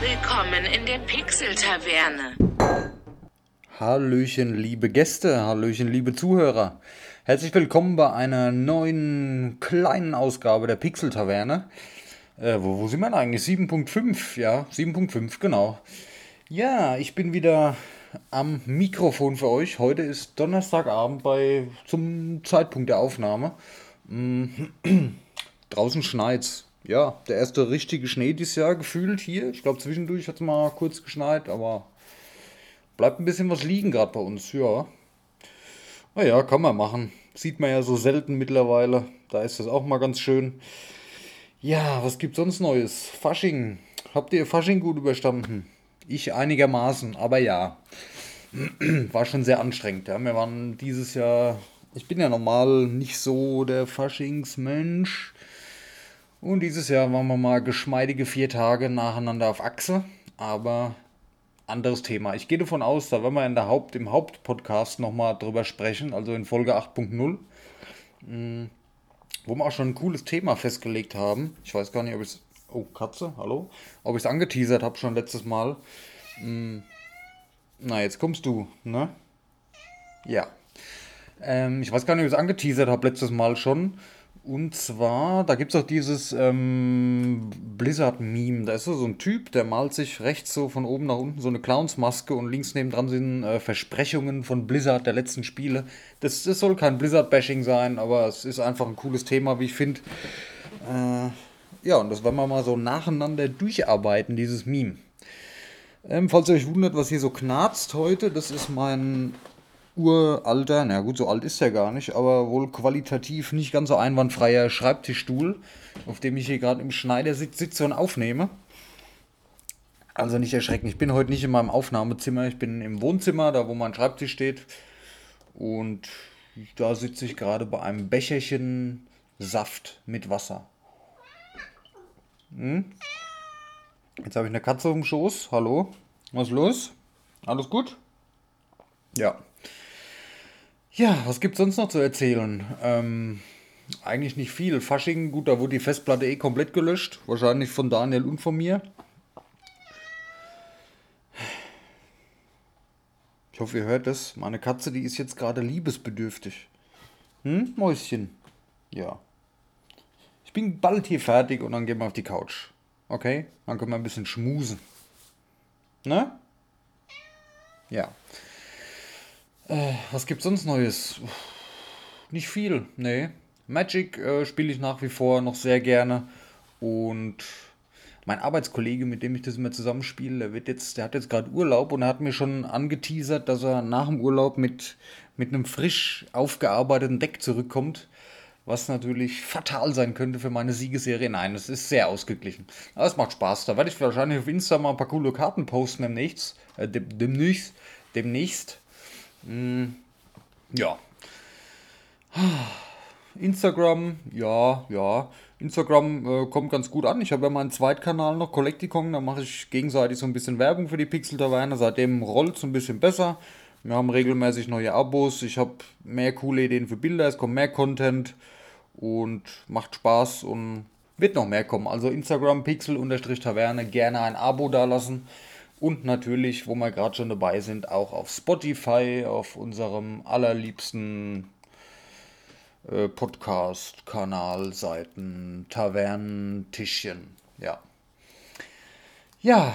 Willkommen in der Pixel-Taverne. Hallöchen, liebe Gäste, Hallöchen, liebe Zuhörer. Herzlich willkommen bei einer neuen kleinen Ausgabe der Pixel-Taverne. Äh, wo, wo sind wir denn eigentlich? 7.5, ja, 7.5, genau. Ja, ich bin wieder am Mikrofon für euch. Heute ist Donnerstagabend bei zum Zeitpunkt der Aufnahme. Mm, draußen schneit's ja, der erste richtige Schnee dieses Jahr gefühlt hier. Ich glaube, zwischendurch hat es mal kurz geschneit, aber bleibt ein bisschen was liegen gerade bei uns, ja. Naja, kann man machen. Sieht man ja so selten mittlerweile. Da ist das auch mal ganz schön. Ja, was gibt sonst Neues? Fasching. Habt ihr Fasching gut überstanden? Ich einigermaßen, aber ja. War schon sehr anstrengend. Ja. Wir waren dieses Jahr. Ich bin ja normal nicht so der Faschingsmensch. Und dieses Jahr waren wir mal geschmeidige vier Tage nacheinander auf Achse, aber anderes Thema. Ich gehe davon aus, da werden wir in der Haupt, im Hauptpodcast nochmal drüber sprechen, also in Folge 8.0, hm, wo wir auch schon ein cooles Thema festgelegt haben. Ich weiß gar nicht, ob ich es. Oh, Katze, hallo? Ob ich es angeteasert habe schon letztes Mal. Hm, na, jetzt kommst du, ne? Ja. Ähm, ich weiß gar nicht, ob ich es angeteasert habe letztes Mal schon. Und zwar, da gibt es auch dieses ähm, Blizzard-Meme. Da ist so ein Typ, der malt sich rechts so von oben nach unten so eine Clownsmaske und links nebendran sind äh, Versprechungen von Blizzard der letzten Spiele. Das, das soll kein Blizzard-Bashing sein, aber es ist einfach ein cooles Thema, wie ich finde. Äh, ja, und das werden wir mal so nacheinander durcharbeiten, dieses Meme. Ähm, falls ihr euch wundert, was hier so knarzt heute, das ist mein uralter, na gut, so alt ist er gar nicht, aber wohl qualitativ nicht ganz so einwandfreier Schreibtischstuhl, auf dem ich hier gerade im Schneidersitz sitze und aufnehme. Also nicht erschrecken, ich bin heute nicht in meinem Aufnahmezimmer, ich bin im Wohnzimmer, da wo mein Schreibtisch steht. Und da sitze ich gerade bei einem Becherchen Saft mit Wasser. Hm? Jetzt habe ich eine Katze im Schoß. Hallo? Was ist los? Alles gut? Ja, ja, was gibt es sonst noch zu erzählen? Ähm, eigentlich nicht viel. Fasching, gut, da wurde die Festplatte eh komplett gelöscht. Wahrscheinlich von Daniel und von mir. Ich hoffe, ihr hört das. Meine Katze, die ist jetzt gerade liebesbedürftig. Hm, Mäuschen? Ja. Ich bin bald hier fertig und dann gehen wir auf die Couch. Okay? Dann können wir ein bisschen schmusen. Ne? Ja. Äh, was gibt's sonst Neues? Nicht viel, nee. Magic äh, spiele ich nach wie vor noch sehr gerne. Und mein Arbeitskollege, mit dem ich das immer zusammenspiele, der wird jetzt, der hat jetzt gerade Urlaub und er hat mir schon angeteasert, dass er nach dem Urlaub mit, mit einem frisch aufgearbeiteten Deck zurückkommt. Was natürlich fatal sein könnte für meine Siegesserie. Nein, es ist sehr ausgeglichen. Aber es macht Spaß. Da werde ich wahrscheinlich auf Insta mal ein paar coole Karten posten demnächst. Äh, demnächst. Demnächst. Hm, ja. Instagram, ja, ja. Instagram äh, kommt ganz gut an. Ich habe ja meinen Zweitkanal noch, Collecticon, da mache ich gegenseitig so ein bisschen Werbung für die Pixel Taverne. Seitdem rollt es ein bisschen besser. Wir haben regelmäßig neue Abos. Ich habe mehr coole Ideen für Bilder, es kommt mehr Content und macht Spaß und wird noch mehr kommen. Also Instagram Pixel-Taverne gerne ein Abo dalassen. Und natürlich, wo wir gerade schon dabei sind, auch auf Spotify, auf unserem allerliebsten äh, Podcast-Kanal, Seiten, Tavernen, Tischchen. Ja. Ja,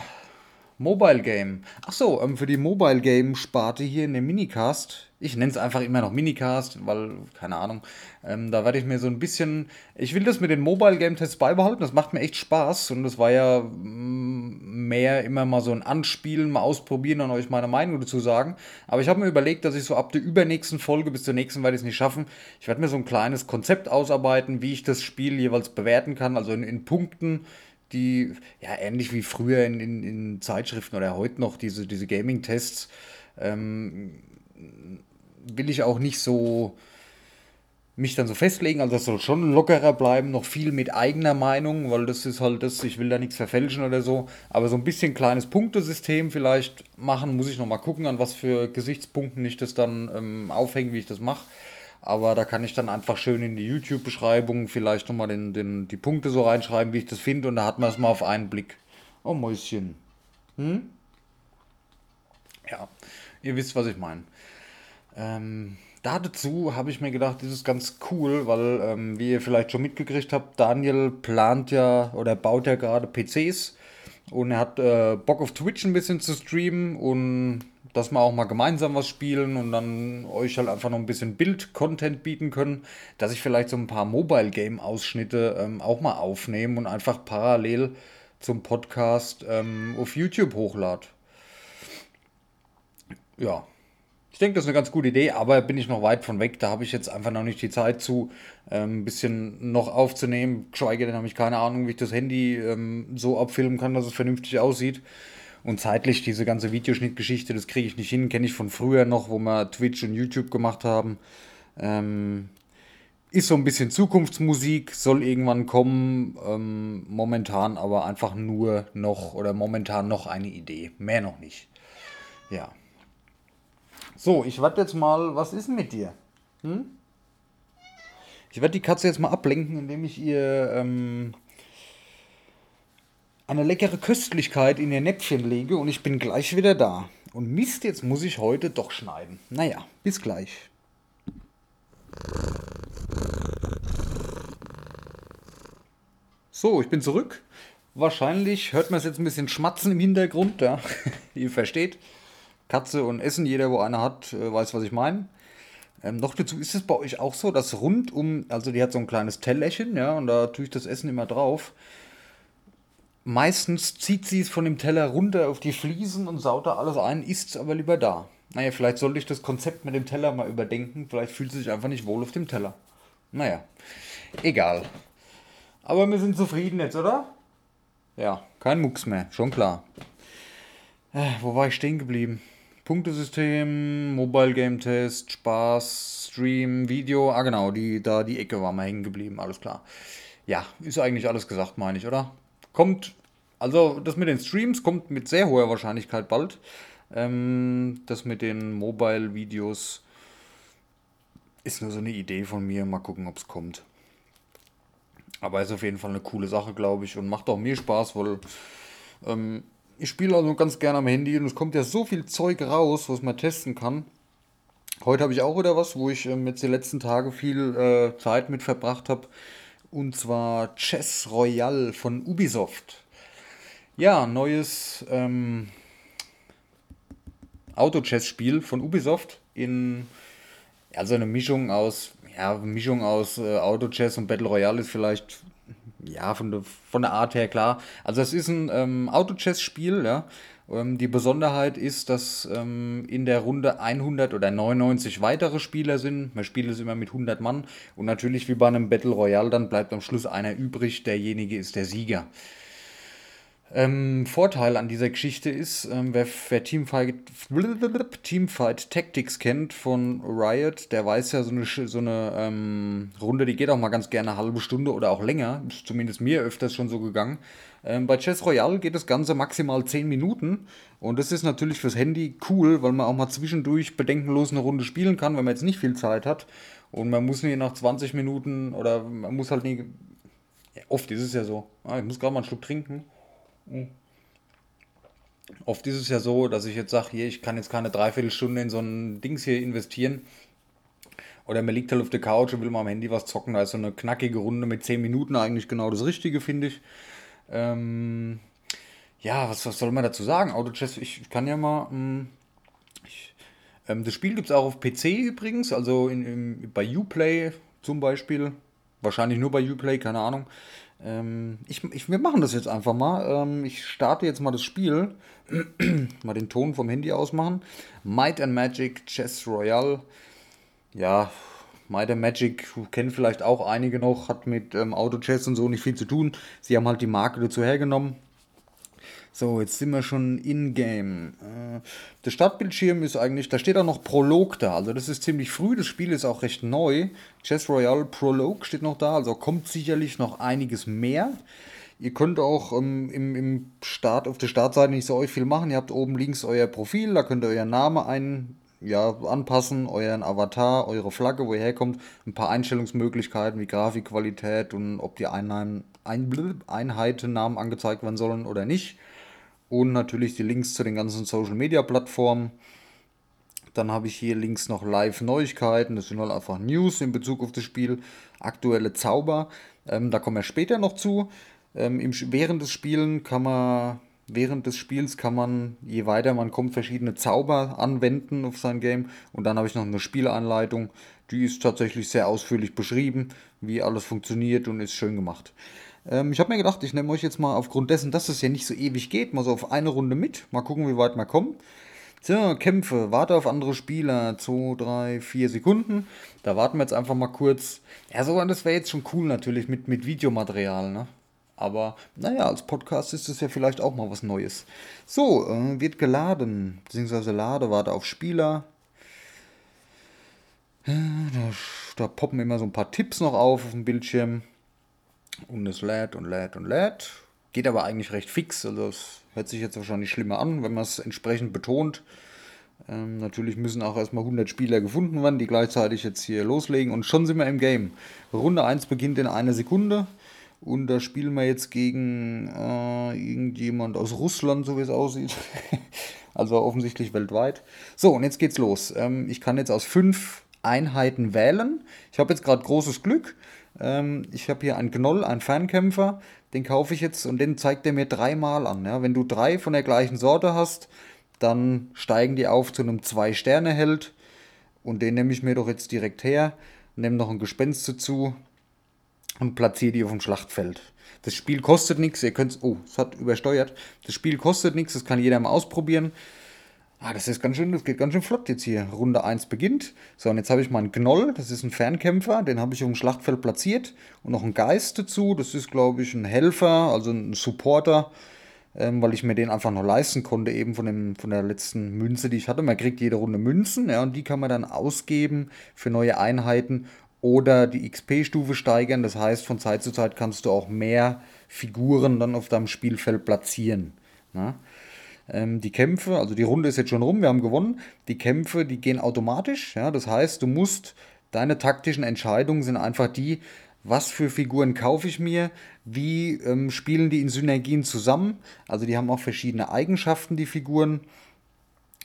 Mobile Game. Achso, ähm, für die Mobile Game Sparte hier in dem Minicast. Ich nenne es einfach immer noch Minicast, weil, keine Ahnung, ähm, da werde ich mir so ein bisschen. Ich will das mit den Mobile Game Tests beibehalten, das macht mir echt Spaß und das war ja mm, mehr immer mal so ein Anspielen, mal ausprobieren und euch meine Meinung dazu sagen. Aber ich habe mir überlegt, dass ich so ab der übernächsten Folge bis zur nächsten werde ich es nicht schaffen. Ich werde mir so ein kleines Konzept ausarbeiten, wie ich das Spiel jeweils bewerten kann, also in, in Punkten die, ja, ähnlich wie früher in, in, in Zeitschriften oder heute noch, diese, diese Gaming-Tests, ähm, will ich auch nicht so mich dann so festlegen, also das soll schon lockerer bleiben, noch viel mit eigener Meinung, weil das ist halt das, ich will da nichts verfälschen oder so, aber so ein bisschen kleines Punktesystem vielleicht machen, muss ich noch mal gucken, an was für Gesichtspunkten ich das dann ähm, aufhänge, wie ich das mache. Aber da kann ich dann einfach schön in die YouTube-Beschreibung vielleicht nochmal den, den, die Punkte so reinschreiben, wie ich das finde. Und da hat man es mal auf einen Blick. Oh Mäuschen. Hm? Ja, ihr wisst, was ich meine. Ähm, dazu habe ich mir gedacht, das ist ganz cool, weil, ähm, wie ihr vielleicht schon mitgekriegt habt, Daniel plant ja oder baut ja gerade PCs und er hat äh, Bock auf Twitch ein bisschen zu streamen und dass wir auch mal gemeinsam was spielen und dann euch halt einfach noch ein bisschen Bild-Content bieten können, dass ich vielleicht so ein paar Mobile-Game-Ausschnitte ähm, auch mal aufnehme und einfach parallel zum Podcast ähm, auf YouTube hochlade. Ja, ich denke, das ist eine ganz gute Idee, aber bin ich noch weit von weg. Da habe ich jetzt einfach noch nicht die Zeit zu, ähm, ein bisschen noch aufzunehmen. Geschweige denn habe ich keine Ahnung, wie ich das Handy ähm, so abfilmen kann, dass es vernünftig aussieht. Und zeitlich diese ganze Videoschnittgeschichte, das kriege ich nicht hin. Kenne ich von früher noch, wo wir Twitch und YouTube gemacht haben. Ähm, ist so ein bisschen Zukunftsmusik, soll irgendwann kommen. Ähm, momentan aber einfach nur noch oder momentan noch eine Idee. Mehr noch nicht. Ja. So, ich warte jetzt mal, was ist denn mit dir? Hm? Ich werde die Katze jetzt mal ablenken, indem ich ihr ähm, eine leckere Köstlichkeit in ihr Näpfchen lege und ich bin gleich wieder da. Und Mist, jetzt muss ich heute doch schneiden. Naja, bis gleich. So, ich bin zurück. Wahrscheinlich hört man es jetzt ein bisschen schmatzen im Hintergrund, ja. Ihr versteht. Katze und Essen, jeder, wo einer hat, äh, weiß, was ich meine. Ähm, noch dazu ist es bei euch auch so, dass rund um, also die hat so ein kleines Tellerchen, ja, und da tue ich das Essen immer drauf. Meistens zieht sie es von dem Teller runter auf die Fliesen und saut da alles ein, isst es aber lieber da. Naja, vielleicht sollte ich das Konzept mit dem Teller mal überdenken. Vielleicht fühlt sie sich einfach nicht wohl auf dem Teller. Naja, egal. Aber wir sind zufrieden jetzt, oder? Ja, kein Mucks mehr, schon klar. Äh, wo war ich stehen geblieben? Punktesystem, Mobile Game Test, Spaß, Stream, Video. Ah, genau, die, da die Ecke war mal hängen geblieben, alles klar. Ja, ist eigentlich alles gesagt, meine ich, oder? Kommt, also das mit den Streams kommt mit sehr hoher Wahrscheinlichkeit bald. Ähm, das mit den Mobile-Videos ist nur so eine Idee von mir. Mal gucken, ob es kommt. Aber ist auf jeden Fall eine coole Sache, glaube ich. Und macht auch mir Spaß, weil ähm, ich spiele also ganz gerne am Handy und es kommt ja so viel Zeug raus, was man testen kann. Heute habe ich auch wieder was, wo ich ähm, jetzt die letzten Tage viel äh, Zeit mit verbracht habe. Und zwar Chess Royale von Ubisoft. Ja, neues ähm, Auto-Chess-Spiel von Ubisoft in also eine Mischung aus ja, Mischung aus äh, Auto-Chess und Battle Royale ist vielleicht ja, von der, von der Art her klar. Also es ist ein ähm, Auto-Chess-Spiel, ja. Ähm, die Besonderheit ist, dass ähm, in der Runde 100 oder 99 weitere Spieler sind. Man spielt es immer mit 100 Mann. Und natürlich wie bei einem Battle Royale, dann bleibt am Schluss einer übrig. Derjenige ist der Sieger. Ähm, Vorteil an dieser Geschichte ist, ähm, wer, wer Teamfight, Teamfight Tactics kennt von Riot, der weiß ja, so eine, so eine ähm, Runde, die geht auch mal ganz gerne eine halbe Stunde oder auch länger. Ist zumindest mir öfters schon so gegangen. Ähm, bei Chess Royale geht das Ganze maximal 10 Minuten. Und das ist natürlich fürs Handy cool, weil man auch mal zwischendurch bedenkenlos eine Runde spielen kann, wenn man jetzt nicht viel Zeit hat. Und man muss nicht nach 20 Minuten oder man muss halt nie. Ja, oft ist es ja so. Ah, ich muss gerade mal einen Schluck trinken. Hm. Oft ist es ja so, dass ich jetzt sage, hier, ich kann jetzt keine Dreiviertelstunde in so ein Dings hier investieren. Oder man liegt halt auf der Couch und will mal am Handy was zocken. Da ist so eine knackige Runde mit 10 Minuten eigentlich genau das Richtige, finde ich. Ähm, ja, was, was soll man dazu sagen? Autochess, ich, ich kann ja mal. Mh, hm, ich, ähm, das Spiel gibt es auch auf PC übrigens, also in, in, bei Uplay zum Beispiel. Wahrscheinlich nur bei Uplay, keine Ahnung. Ähm, ich, ich, wir machen das jetzt einfach mal. Ähm, ich starte jetzt mal das Spiel. mal den Ton vom Handy ausmachen. Might and Magic Chess Royale. Ja, Might and Magic kennen vielleicht auch einige noch, hat mit ähm, Auto Chess und so nicht viel zu tun. Sie haben halt die Marke dazu hergenommen. So, jetzt sind wir schon in-game. Äh, der Startbildschirm ist eigentlich, da steht auch noch Prolog da. Also das ist ziemlich früh, das Spiel ist auch recht neu. Chess Royale Prolog steht noch da, also kommt sicherlich noch einiges mehr. Ihr könnt auch ähm, im, im Start, auf der Startseite nicht so euch viel machen. Ihr habt oben links euer Profil, da könnt ihr euren Namen ein, ja, anpassen, euren Avatar, eure Flagge, wo ihr herkommt, ein paar Einstellungsmöglichkeiten wie Grafikqualität und ob die Einheiten, Einheitennamen angezeigt werden sollen oder nicht. Und natürlich die Links zu den ganzen Social Media Plattformen. Dann habe ich hier links noch Live-Neuigkeiten. Das sind halt einfach News in Bezug auf das Spiel. Aktuelle Zauber. Ähm, da kommen wir später noch zu. Ähm, im, während des Spielen kann man, während des Spiels kann man, je weiter man kommt, verschiedene Zauber anwenden auf sein Game. Und dann habe ich noch eine Spielanleitung. Die ist tatsächlich sehr ausführlich beschrieben, wie alles funktioniert und ist schön gemacht. Ähm, ich habe mir gedacht, ich nehme euch jetzt mal aufgrund dessen, dass es ja nicht so ewig geht, mal so auf eine Runde mit. Mal gucken, wie weit wir kommen. So, Kämpfe, warte auf andere Spieler, 2, 3, 4 Sekunden. Da warten wir jetzt einfach mal kurz. Ja, so, das wäre jetzt schon cool natürlich mit, mit Videomaterial, ne? Aber naja, als Podcast ist es ja vielleicht auch mal was Neues. So, äh, wird geladen, beziehungsweise lade, warte auf Spieler. Da, da poppen immer so ein paar Tipps noch auf auf dem Bildschirm. Und es lädt und lädt und lädt. Geht aber eigentlich recht fix, also es hört sich jetzt wahrscheinlich schlimmer an, wenn man es entsprechend betont. Ähm, natürlich müssen auch erstmal 100 Spieler gefunden werden, die gleichzeitig jetzt hier loslegen und schon sind wir im Game. Runde 1 beginnt in einer Sekunde und da spielen wir jetzt gegen äh, irgendjemand aus Russland, so wie es aussieht. also offensichtlich weltweit. So, und jetzt geht's los. Ähm, ich kann jetzt aus fünf Einheiten wählen. Ich habe jetzt gerade großes Glück. Ähm, ich habe hier einen Gnoll, einen Fernkämpfer, den kaufe ich jetzt und den zeigt er mir dreimal an. Ja? Wenn du drei von der gleichen Sorte hast, dann steigen die auf zu einem Zwei-Sterne-Held und den nehme ich mir doch jetzt direkt her, nehme noch ein Gespenst dazu und platziere die auf dem Schlachtfeld. Das Spiel kostet nichts, ihr könnt oh, es hat übersteuert. Das Spiel kostet nichts, das kann jeder mal ausprobieren. Ah, das ist ganz schön, das geht ganz schön flott jetzt hier. Runde 1 beginnt. So, und jetzt habe ich meinen Gnoll, das ist ein Fernkämpfer, den habe ich auf dem Schlachtfeld platziert. Und noch einen Geist dazu, das ist, glaube ich, ein Helfer, also ein Supporter, ähm, weil ich mir den einfach noch leisten konnte, eben von, dem, von der letzten Münze, die ich hatte. Man kriegt jede Runde Münzen, ja, und die kann man dann ausgeben für neue Einheiten oder die XP-Stufe steigern. Das heißt, von Zeit zu Zeit kannst du auch mehr Figuren dann auf deinem Spielfeld platzieren. Na? Ähm, die Kämpfe, also die Runde ist jetzt schon rum, wir haben gewonnen. Die Kämpfe, die gehen automatisch. Ja? Das heißt, du musst, deine taktischen Entscheidungen sind einfach die, was für Figuren kaufe ich mir, wie ähm, spielen die in Synergien zusammen. Also die haben auch verschiedene Eigenschaften, die Figuren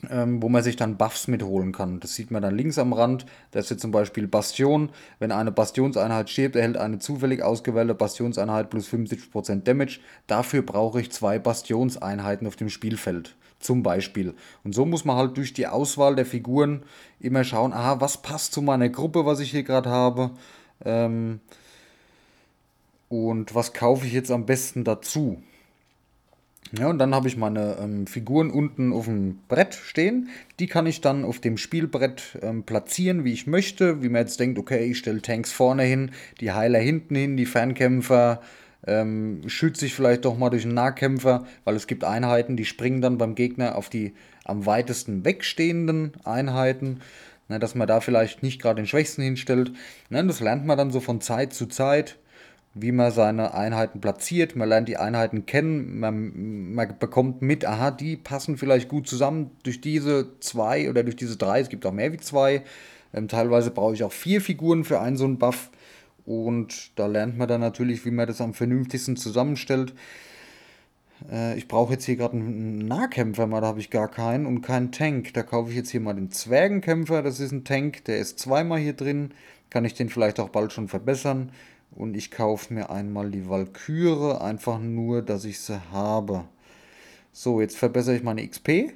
ähm, wo man sich dann Buffs mitholen kann. Das sieht man dann links am Rand. Da ist jetzt zum Beispiel Bastion. Wenn eine Bastionseinheit stirbt, erhält eine zufällig ausgewählte Bastionseinheit plus 75% Damage. Dafür brauche ich zwei Bastionseinheiten auf dem Spielfeld. Zum Beispiel. Und so muss man halt durch die Auswahl der Figuren immer schauen, aha, was passt zu meiner Gruppe, was ich hier gerade habe. Ähm, und was kaufe ich jetzt am besten dazu? Ja, und dann habe ich meine ähm, Figuren unten auf dem Brett stehen. Die kann ich dann auf dem Spielbrett ähm, platzieren, wie ich möchte. Wie man jetzt denkt, okay, ich stelle Tanks vorne hin, die Heiler hinten hin, die Fernkämpfer ähm, schütze ich vielleicht doch mal durch einen Nahkämpfer, weil es gibt Einheiten, die springen dann beim Gegner auf die am weitesten wegstehenden Einheiten. Ne, dass man da vielleicht nicht gerade den Schwächsten hinstellt. Ne, das lernt man dann so von Zeit zu Zeit wie man seine Einheiten platziert. Man lernt die Einheiten kennen, man, man, bekommt mit, aha, die passen vielleicht gut zusammen durch diese zwei oder durch diese drei. Es gibt auch mehr wie zwei. Ähm, teilweise brauche ich auch vier Figuren für einen so einen Buff. Und da lernt man dann natürlich, wie man das am vernünftigsten zusammenstellt. Äh, ich brauche jetzt hier gerade einen Nahkämpfer, mal da habe ich gar keinen und keinen Tank. Da kaufe ich jetzt hier mal den Zwergenkämpfer, das ist ein Tank, der ist zweimal hier drin. Kann ich den vielleicht auch bald schon verbessern. Und ich kaufe mir einmal die Valkyrie, einfach nur, dass ich sie habe. So, jetzt verbessere ich meine XP.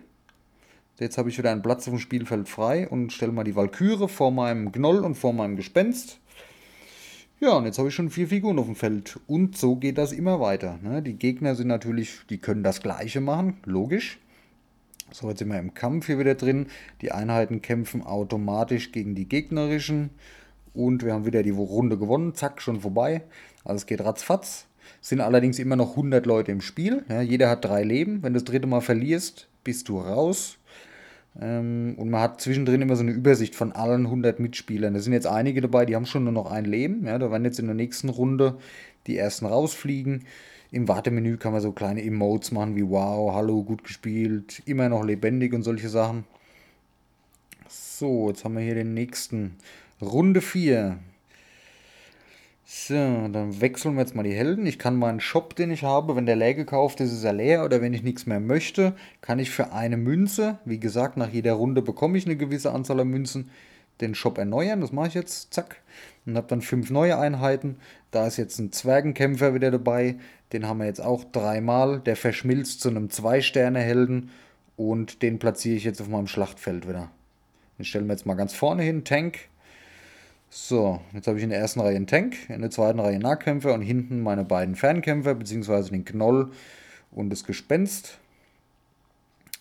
Jetzt habe ich wieder einen Platz auf dem Spielfeld frei und stelle mal die Valkyrie vor meinem Gnoll und vor meinem Gespenst. Ja, und jetzt habe ich schon vier Figuren auf dem Feld. Und so geht das immer weiter. Ne? Die Gegner sind natürlich, die können das Gleiche machen, logisch. So, jetzt sind wir im Kampf hier wieder drin. Die Einheiten kämpfen automatisch gegen die gegnerischen. Und wir haben wieder die Runde gewonnen. Zack, schon vorbei. Also es geht ratzfatz. Es sind allerdings immer noch 100 Leute im Spiel. Ja, jeder hat drei Leben. Wenn du das dritte Mal verlierst, bist du raus. Ähm, und man hat zwischendrin immer so eine Übersicht von allen 100 Mitspielern. Da sind jetzt einige dabei, die haben schon nur noch ein Leben. Ja, da werden jetzt in der nächsten Runde die ersten rausfliegen. Im Wartemenü kann man so kleine Emotes machen wie Wow, hallo, gut gespielt, immer noch lebendig und solche Sachen. So, jetzt haben wir hier den nächsten. Runde 4. So, dann wechseln wir jetzt mal die Helden. Ich kann meinen Shop, den ich habe, wenn der leer gekauft ist, ist er leer oder wenn ich nichts mehr möchte, kann ich für eine Münze, wie gesagt, nach jeder Runde bekomme ich eine gewisse Anzahl an Münzen, den Shop erneuern. Das mache ich jetzt, zack. Und habe dann fünf neue Einheiten. Da ist jetzt ein Zwergenkämpfer wieder dabei. Den haben wir jetzt auch dreimal. Der verschmilzt zu einem Zwei-Sterne-Helden und den platziere ich jetzt auf meinem Schlachtfeld wieder. Den stellen wir jetzt mal ganz vorne hin, Tank. So, jetzt habe ich in der ersten Reihe einen Tank, in der zweiten Reihe einen Nahkämpfer und hinten meine beiden Fernkämpfer, beziehungsweise den Knoll und das Gespenst.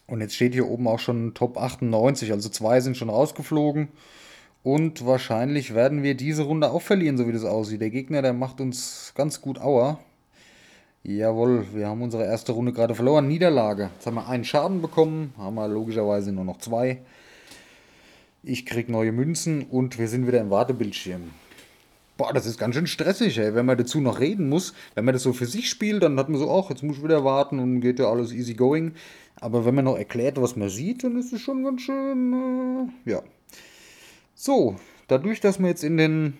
Und jetzt steht hier oben auch schon Top 98, also zwei sind schon rausgeflogen. Und wahrscheinlich werden wir diese Runde auch verlieren, so wie das aussieht. Der Gegner, der macht uns ganz gut Aua. Jawohl, wir haben unsere erste Runde gerade verloren. Niederlage. Jetzt haben wir einen Schaden bekommen, haben wir logischerweise nur noch zwei. Ich krieg neue Münzen und wir sind wieder im Wartebildschirm. Boah, das ist ganz schön stressig, ey, wenn man dazu noch reden muss. Wenn man das so für sich spielt, dann hat man so, ach, jetzt muss ich wieder warten und geht ja alles easy going. Aber wenn man noch erklärt, was man sieht, dann ist es schon ganz schön, äh, ja. So, dadurch, dass wir jetzt in den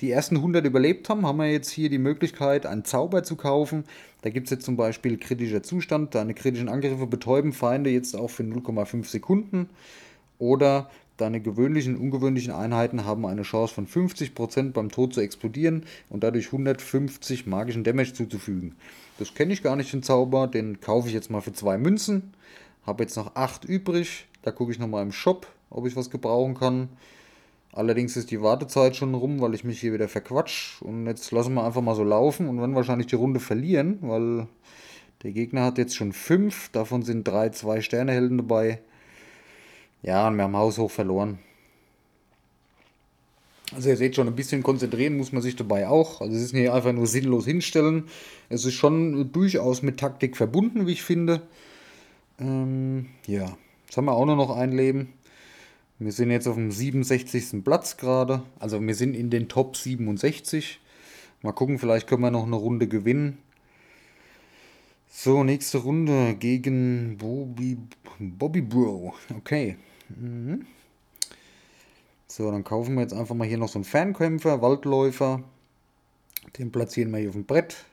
die ersten 100 überlebt haben, haben wir jetzt hier die Möglichkeit, einen Zauber zu kaufen. Da gibt es jetzt zum Beispiel kritischer Zustand, deine kritischen Angriffe betäuben Feinde jetzt auch für 0,5 Sekunden. Oder deine gewöhnlichen und ungewöhnlichen Einheiten haben eine Chance von 50% beim Tod zu explodieren und dadurch 150 magischen Damage zuzufügen. Das kenne ich gar nicht, den Zauber, den kaufe ich jetzt mal für zwei Münzen. Habe jetzt noch 8 übrig, da gucke ich nochmal im Shop, ob ich was gebrauchen kann. Allerdings ist die Wartezeit schon rum, weil ich mich hier wieder verquatsch. Und jetzt lassen wir einfach mal so laufen und werden wahrscheinlich die Runde verlieren, weil der Gegner hat jetzt schon fünf. Davon sind drei Zwei-Sterne-Helden dabei. Ja, und wir haben haushoch verloren. Also ihr seht schon, ein bisschen konzentrieren muss man sich dabei auch. Also es ist nicht einfach nur sinnlos hinstellen. Es ist schon durchaus mit Taktik verbunden, wie ich finde. Ähm, ja, jetzt haben wir auch nur noch ein Leben. Wir sind jetzt auf dem 67. Platz gerade. Also wir sind in den Top 67. Mal gucken, vielleicht können wir noch eine Runde gewinnen. So, nächste Runde gegen Bobby, Bobby Bro. Okay. Mhm. So, dann kaufen wir jetzt einfach mal hier noch so einen Fernkämpfer, Waldläufer. Den platzieren wir hier auf dem Brett.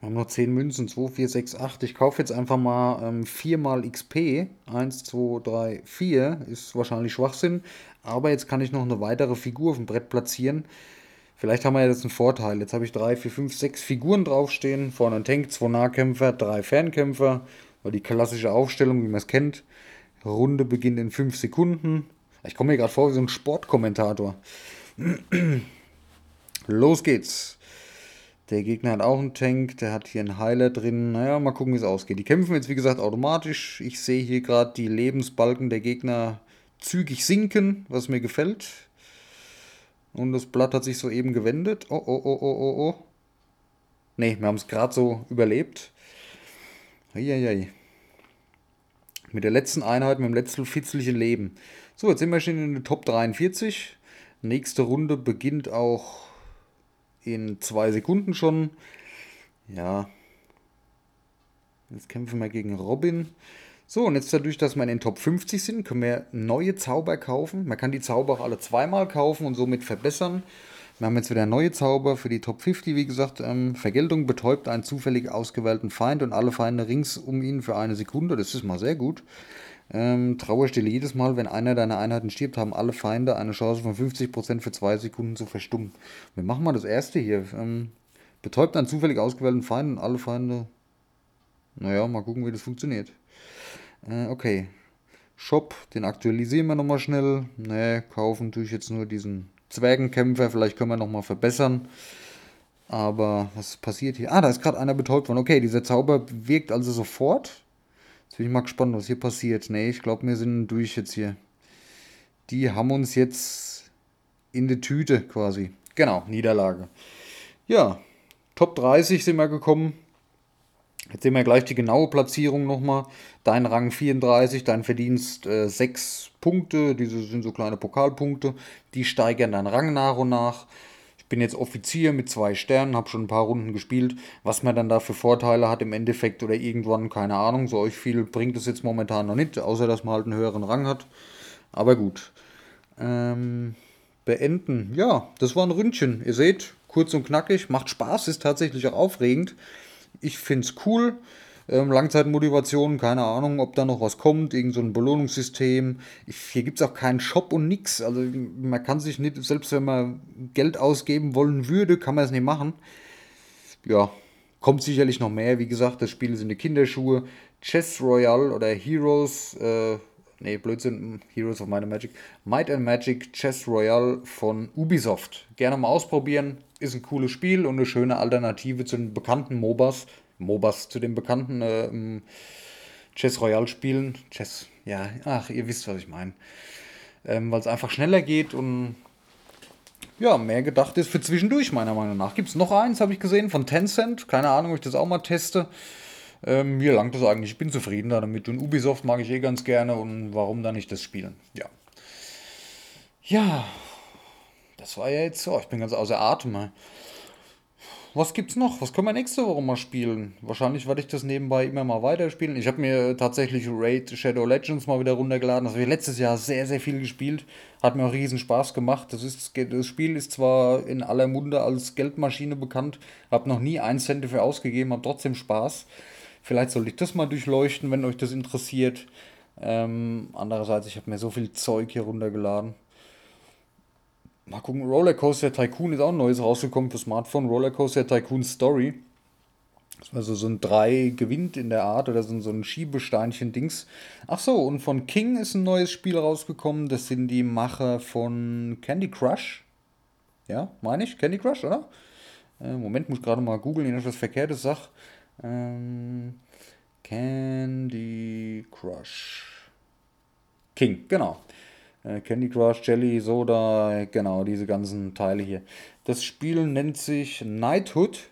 Wir haben noch 10 Münzen, 2, 4, 6, 8. Ich kaufe jetzt einfach mal ähm, 4 mal XP. 1, 2, 3, 4. Ist wahrscheinlich Schwachsinn. Aber jetzt kann ich noch eine weitere Figur auf dem Brett platzieren. Vielleicht haben wir ja jetzt einen Vorteil. Jetzt habe ich 3, 4, 5, 6 Figuren draufstehen. Vorne ein Tank, 2 Nahkämpfer, 3 Fernkämpfer. Oder die klassische Aufstellung, wie man es kennt. Runde beginnt in 5 Sekunden. Ich komme mir gerade vor wie so ein Sportkommentator. Los geht's. Der Gegner hat auch einen Tank, der hat hier einen Heiler drin. Naja, mal gucken, wie es ausgeht. Die kämpfen jetzt, wie gesagt, automatisch. Ich sehe hier gerade die Lebensbalken der Gegner zügig sinken, was mir gefällt. Und das Blatt hat sich soeben gewendet. Oh, oh, oh, oh, oh, oh. Ne, wir haben es gerade so überlebt. Eieiei. Mit der letzten Einheit, mit dem letzten fitzlichen Leben. So, jetzt sind wir schon in der Top 43. Nächste Runde beginnt auch in zwei Sekunden schon. Ja. Jetzt kämpfen wir gegen Robin. So, und jetzt dadurch, dass wir in den Top 50 sind, können wir neue Zauber kaufen. Man kann die Zauber auch alle zweimal kaufen und somit verbessern. Wir haben jetzt wieder neue Zauber für die Top 50, wie gesagt. Ähm, Vergeltung betäubt einen zufällig ausgewählten Feind und alle Feinde rings um ihn für eine Sekunde. Das ist mal sehr gut. Ähm, Trauerstille jedes Mal, wenn einer deiner Einheiten stirbt, haben alle Feinde eine Chance von 50% für zwei Sekunden zu verstummen. Wir machen mal das erste hier. Ähm, betäubt einen zufällig ausgewählten Feind und alle Feinde. Naja, mal gucken, wie das funktioniert. Äh, okay. Shop, den aktualisieren wir nochmal schnell. Ne, kaufen tue ich jetzt nur diesen Zwergenkämpfer. Vielleicht können wir nochmal verbessern. Aber was passiert hier? Ah, da ist gerade einer betäubt worden. Okay, dieser Zauber wirkt also sofort. Jetzt bin ich mal gespannt, was hier passiert. Ne, ich glaube, wir sind durch jetzt hier. Die haben uns jetzt in die Tüte quasi. Genau, Niederlage. Ja, Top 30 sind wir gekommen. Jetzt sehen wir gleich die genaue Platzierung nochmal. Dein Rang 34, dein Verdienst äh, 6 Punkte. Diese sind so kleine Pokalpunkte. Die steigern deinen Rang nach und nach. Ich bin jetzt Offizier mit zwei Sternen, habe schon ein paar Runden gespielt. Was man dann da für Vorteile hat im Endeffekt oder irgendwann, keine Ahnung. So euch viel bringt es jetzt momentan noch nicht, außer dass man halt einen höheren Rang hat. Aber gut. Ähm, beenden. Ja, das war ein Ründchen. Ihr seht, kurz und knackig, macht Spaß, ist tatsächlich auch aufregend. Ich finde es cool. Ähm, Langzeitmotivation, keine Ahnung, ob da noch was kommt, irgend so ein Belohnungssystem. Ich, hier gibt es auch keinen Shop und nix. Also man kann sich nicht, selbst wenn man Geld ausgeben wollen würde, kann man es nicht machen. Ja, kommt sicherlich noch mehr. Wie gesagt, das Spiel ist in die Kinderschuhe. Chess Royale oder Heroes, äh, nee, Blödsinn, Heroes of Might and Magic. Might and Magic Chess Royale von Ubisoft. Gerne mal ausprobieren. Ist ein cooles Spiel und eine schöne Alternative zu den bekannten MOBAs. MOBAs zu den bekannten äh, Chess Royale Spielen. Chess, ja, ach, ihr wisst, was ich meine. Ähm, Weil es einfach schneller geht und ja, mehr gedacht ist für zwischendurch, meiner Meinung nach. Gibt es noch eins, habe ich gesehen, von Tencent. Keine Ahnung, ob ich das auch mal teste. Ähm, mir langt das eigentlich. Ich bin zufrieden damit. Und Ubisoft mag ich eh ganz gerne. Und warum dann nicht das spielen? Ja. Ja. Das war ja jetzt so. Ich bin ganz außer Atem. Was gibt's noch? Was können wir nächste Woche mal spielen? Wahrscheinlich werde ich das nebenbei immer mal weiterspielen. Ich habe mir tatsächlich Raid Shadow Legends mal wieder runtergeladen. Das habe ich letztes Jahr sehr, sehr viel gespielt. Hat mir auch riesen Spaß gemacht. Das, ist, das Spiel ist zwar in aller Munde als Geldmaschine bekannt, habe noch nie einen Cent dafür ausgegeben, habe trotzdem Spaß. Vielleicht sollte ich das mal durchleuchten, wenn euch das interessiert. Ähm, andererseits, ich habe mir so viel Zeug hier runtergeladen. Mal gucken, Rollercoaster Tycoon ist auch ein neues rausgekommen für Smartphone. Rollercoaster Tycoon Story. Das war so, so ein 3 gewinnt in der Art oder so, so ein Schiebesteinchen-Dings. Ach so, und von King ist ein neues Spiel rausgekommen. Das sind die Macher von Candy Crush. Ja, meine ich? Candy Crush, oder? Äh, Moment, muss gerade mal googeln, wenn ich was Verkehrtes sage. Ähm, Candy Crush. King, genau. Äh, Candy Crush, Jelly, Soda, genau, diese ganzen Teile hier. Das Spiel nennt sich Knighthood.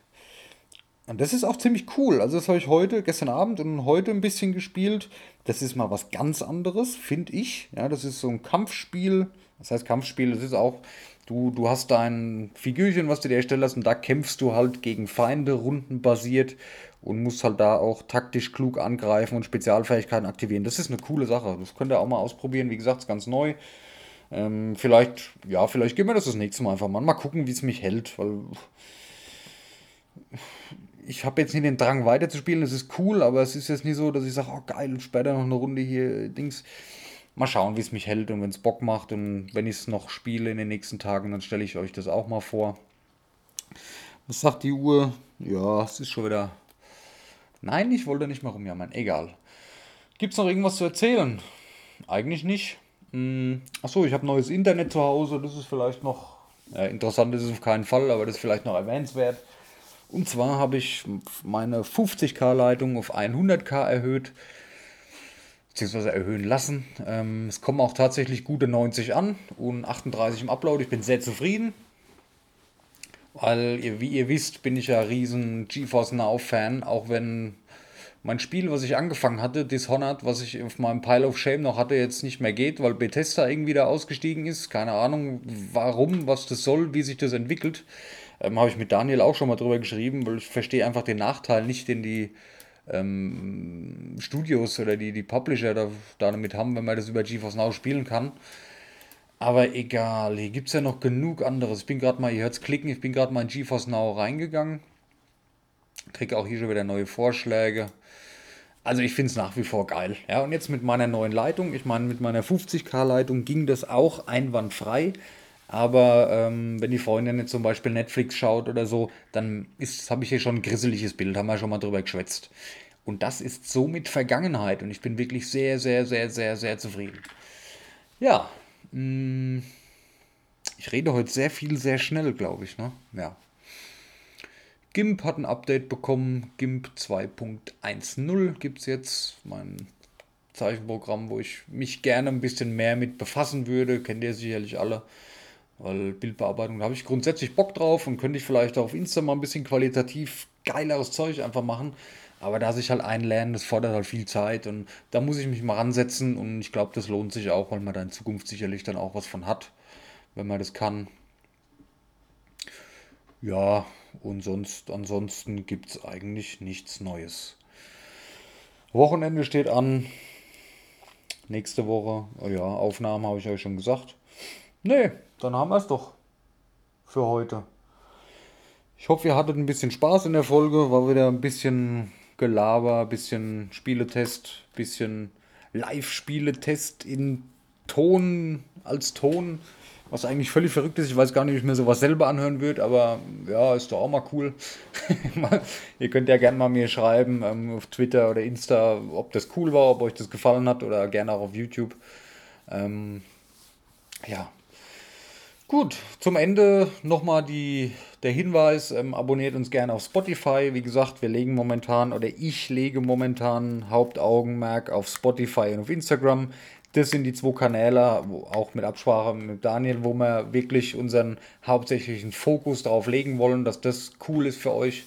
Und das ist auch ziemlich cool. Also das habe ich heute, gestern Abend und heute ein bisschen gespielt. Das ist mal was ganz anderes, finde ich. Ja, das ist so ein Kampfspiel. Das heißt Kampfspiel, das ist auch, du, du hast dein Figürchen, was du dir erstellt hast und da kämpfst du halt gegen Feinde, rundenbasiert und musst halt da auch taktisch klug angreifen und Spezialfähigkeiten aktivieren. Das ist eine coole Sache. Das könnt ihr auch mal ausprobieren. Wie gesagt, ist ganz neu. Ähm, vielleicht, ja, vielleicht gehen wir das das nächste Mal einfach mal. Mal gucken, wie es mich hält, weil ich habe jetzt nicht den Drang weiterzuspielen. Es ist cool, aber es ist jetzt nicht so, dass ich sage, oh geil, später noch eine Runde hier, Dings. Mal schauen, wie es mich hält und wenn es Bock macht und wenn ich es noch spiele in den nächsten Tagen, dann stelle ich euch das auch mal vor. Was sagt die Uhr? Ja, es ist schon wieder Nein, ich wollte nicht mehr rumjammern. Egal. Gibt es noch irgendwas zu erzählen? Eigentlich nicht. Hm. Achso, ich habe neues Internet zu Hause. Das ist vielleicht noch. Ja, interessant ist es auf keinen Fall, aber das ist vielleicht noch erwähnenswert. Und zwar habe ich meine 50k-Leitung auf 100k erhöht, beziehungsweise erhöhen lassen. Ähm, es kommen auch tatsächlich gute 90 an und 38 im Upload. Ich bin sehr zufrieden. Weil, ihr, wie ihr wisst, bin ich ja riesen GeForce Now-Fan, auch wenn mein Spiel, was ich angefangen hatte, Dishonored, was ich auf meinem Pile of Shame noch hatte, jetzt nicht mehr geht, weil Bethesda irgendwie da ausgestiegen ist. Keine Ahnung, warum, was das soll, wie sich das entwickelt. Ähm, Habe ich mit Daniel auch schon mal drüber geschrieben, weil ich verstehe einfach den Nachteil nicht, den die ähm, Studios oder die, die Publisher da, damit haben, wenn man das über GeForce Now spielen kann. Aber egal, hier gibt es ja noch genug anderes. Ich bin gerade mal, ihr hört es klicken, ich bin gerade mal in GeForce Now reingegangen. Kriege auch hier schon wieder neue Vorschläge. Also ich finde es nach wie vor geil. Ja, und jetzt mit meiner neuen Leitung, ich meine, mit meiner 50k Leitung ging das auch einwandfrei. Aber ähm, wenn die Freundin jetzt zum Beispiel Netflix schaut oder so, dann habe ich hier schon ein grisseliges Bild, haben wir schon mal drüber geschwätzt. Und das ist somit Vergangenheit und ich bin wirklich sehr, sehr, sehr, sehr, sehr zufrieden. Ja, ich rede heute sehr viel, sehr schnell, glaube ich. Ne? Ja. GIMP hat ein Update bekommen. GIMP 2.10 gibt es jetzt. Mein Zeichenprogramm, wo ich mich gerne ein bisschen mehr mit befassen würde. Kennt ihr sicherlich alle. Weil Bildbearbeitung, da habe ich grundsätzlich Bock drauf und könnte ich vielleicht auf Insta mal ein bisschen qualitativ geileres Zeug einfach machen. Aber da sich halt einlernen, das fordert halt viel Zeit und da muss ich mich mal ransetzen und ich glaube, das lohnt sich auch, weil man da in Zukunft sicherlich dann auch was von hat, wenn man das kann. Ja, und sonst, ansonsten gibt es eigentlich nichts Neues. Wochenende steht an. Nächste Woche, oh ja, Aufnahmen habe ich euch schon gesagt. Nee, dann haben wir es doch für heute. Ich hoffe, ihr hattet ein bisschen Spaß in der Folge. War wieder ein bisschen Gelaber, bisschen Spieletest, bisschen Live-Spieletest in Ton, als Ton. Was eigentlich völlig verrückt ist. Ich weiß gar nicht, ob ich mir sowas selber anhören würde, aber ja, ist doch auch mal cool. Ihr könnt ja gerne mal mir schreiben ähm, auf Twitter oder Insta, ob das cool war, ob euch das gefallen hat oder gerne auch auf YouTube. Ähm, ja. Gut, zum Ende nochmal der Hinweis, ähm, abonniert uns gerne auf Spotify. Wie gesagt, wir legen momentan oder ich lege momentan Hauptaugenmerk auf Spotify und auf Instagram. Das sind die zwei Kanäle, auch mit Absprache mit Daniel, wo wir wirklich unseren hauptsächlichen Fokus darauf legen wollen, dass das cool ist für euch,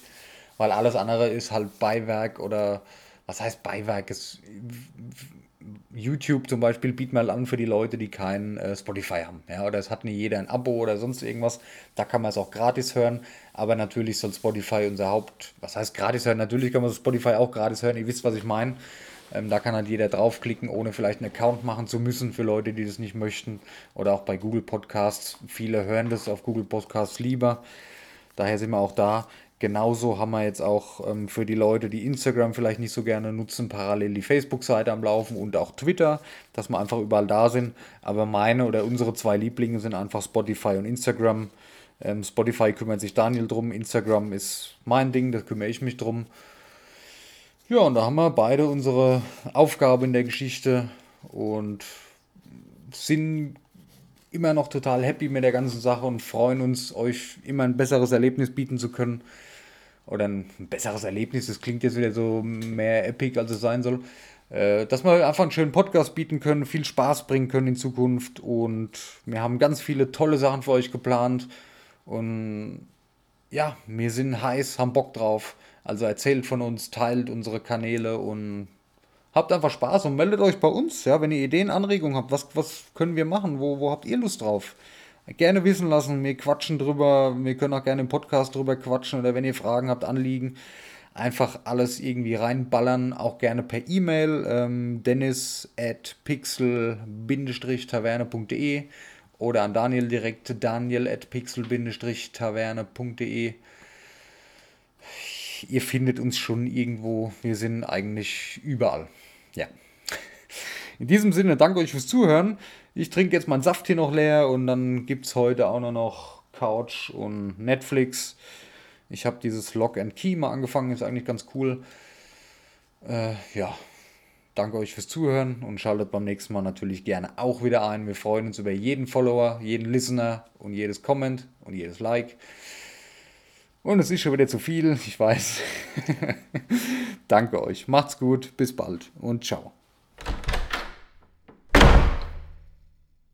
weil alles andere ist halt Beiwerk oder was heißt Beiwerk? Es, YouTube zum Beispiel bietet mal an für die Leute, die kein äh, Spotify haben. Ja, oder es hat nicht jeder ein Abo oder sonst irgendwas. Da kann man es auch gratis hören. Aber natürlich soll Spotify unser Haupt, was heißt gratis hören? Natürlich kann man Spotify auch gratis hören. Ihr wisst, was ich meine. Ähm, da kann halt jeder draufklicken, ohne vielleicht einen Account machen zu müssen für Leute, die das nicht möchten. Oder auch bei Google Podcasts. Viele hören das auf Google Podcasts lieber. Daher sind wir auch da. Genauso haben wir jetzt auch ähm, für die Leute, die Instagram vielleicht nicht so gerne nutzen, parallel die Facebook-Seite am Laufen und auch Twitter, dass wir einfach überall da sind. Aber meine oder unsere zwei Lieblinge sind einfach Spotify und Instagram. Ähm, Spotify kümmert sich Daniel drum, Instagram ist mein Ding, da kümmere ich mich drum. Ja, und da haben wir beide unsere Aufgabe in der Geschichte und sind immer noch total happy mit der ganzen Sache und freuen uns, euch immer ein besseres Erlebnis bieten zu können. Oder ein besseres Erlebnis, das klingt jetzt wieder so mehr epic, als es sein soll. Äh, dass wir einfach einen schönen Podcast bieten können, viel Spaß bringen können in Zukunft. Und wir haben ganz viele tolle Sachen für euch geplant. Und ja, wir sind heiß, haben Bock drauf. Also erzählt von uns, teilt unsere Kanäle und habt einfach Spaß und meldet euch bei uns, ja, wenn ihr Ideen, Anregungen habt. Was, was können wir machen? Wo, wo habt ihr Lust drauf? Gerne wissen lassen. Wir quatschen drüber. Wir können auch gerne im Podcast drüber quatschen oder wenn ihr Fragen habt, Anliegen, einfach alles irgendwie reinballern. Auch gerne per E-Mail. Ähm, dennis at pixel-taverne.de oder an Daniel direkt daniel at pixel-taverne.de ihr findet uns schon irgendwo. Wir sind eigentlich überall. Ja. In diesem Sinne, danke euch fürs Zuhören. Ich trinke jetzt meinen Saft hier noch leer und dann gibt es heute auch noch Couch und Netflix. Ich habe dieses Lock and Key mal angefangen, ist eigentlich ganz cool. Äh, ja, danke euch fürs Zuhören und schaltet beim nächsten Mal natürlich gerne auch wieder ein. Wir freuen uns über jeden Follower, jeden Listener und jedes Comment und jedes Like. Und es ist schon wieder zu viel, ich weiß. Danke euch. Macht's gut, bis bald und ciao.